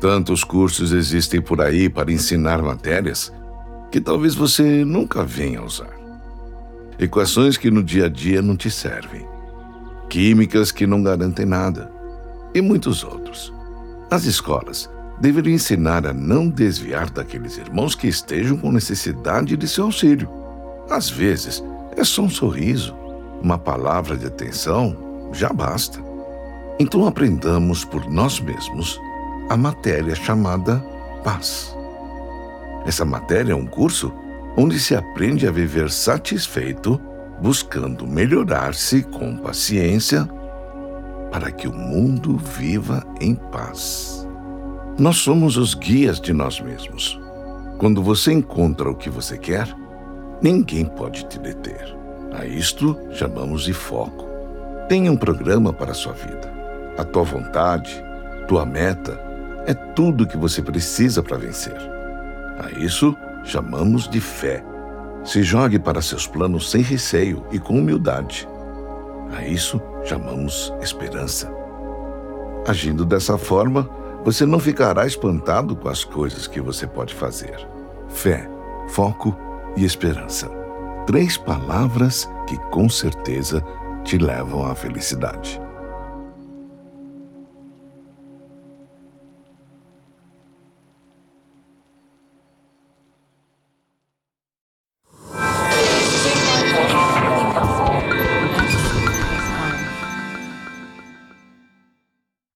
Tantos cursos existem por aí para ensinar matérias que talvez você nunca venha usar. Equações que no dia a dia não te servem. Químicas que não garantem nada. E muitos outros. As escolas deveriam ensinar a não desviar daqueles irmãos que estejam com necessidade de seu auxílio. Às vezes, é só um sorriso, uma palavra de atenção, já basta. Então aprendamos por nós mesmos a matéria chamada paz. Essa matéria é um curso onde se aprende a viver satisfeito, buscando melhorar-se com paciência, para que o mundo viva em paz. Nós somos os guias de nós mesmos. Quando você encontra o que você quer, ninguém pode te deter. A isto chamamos de foco. Tenha um programa para a sua vida. A tua vontade, tua meta, é tudo o que você precisa para vencer. A isso chamamos de fé. Se jogue para seus planos sem receio e com humildade. A isso chamamos esperança. Agindo dessa forma, você não ficará espantado com as coisas que você pode fazer. Fé, foco e esperança. Três palavras que com certeza te levam à felicidade.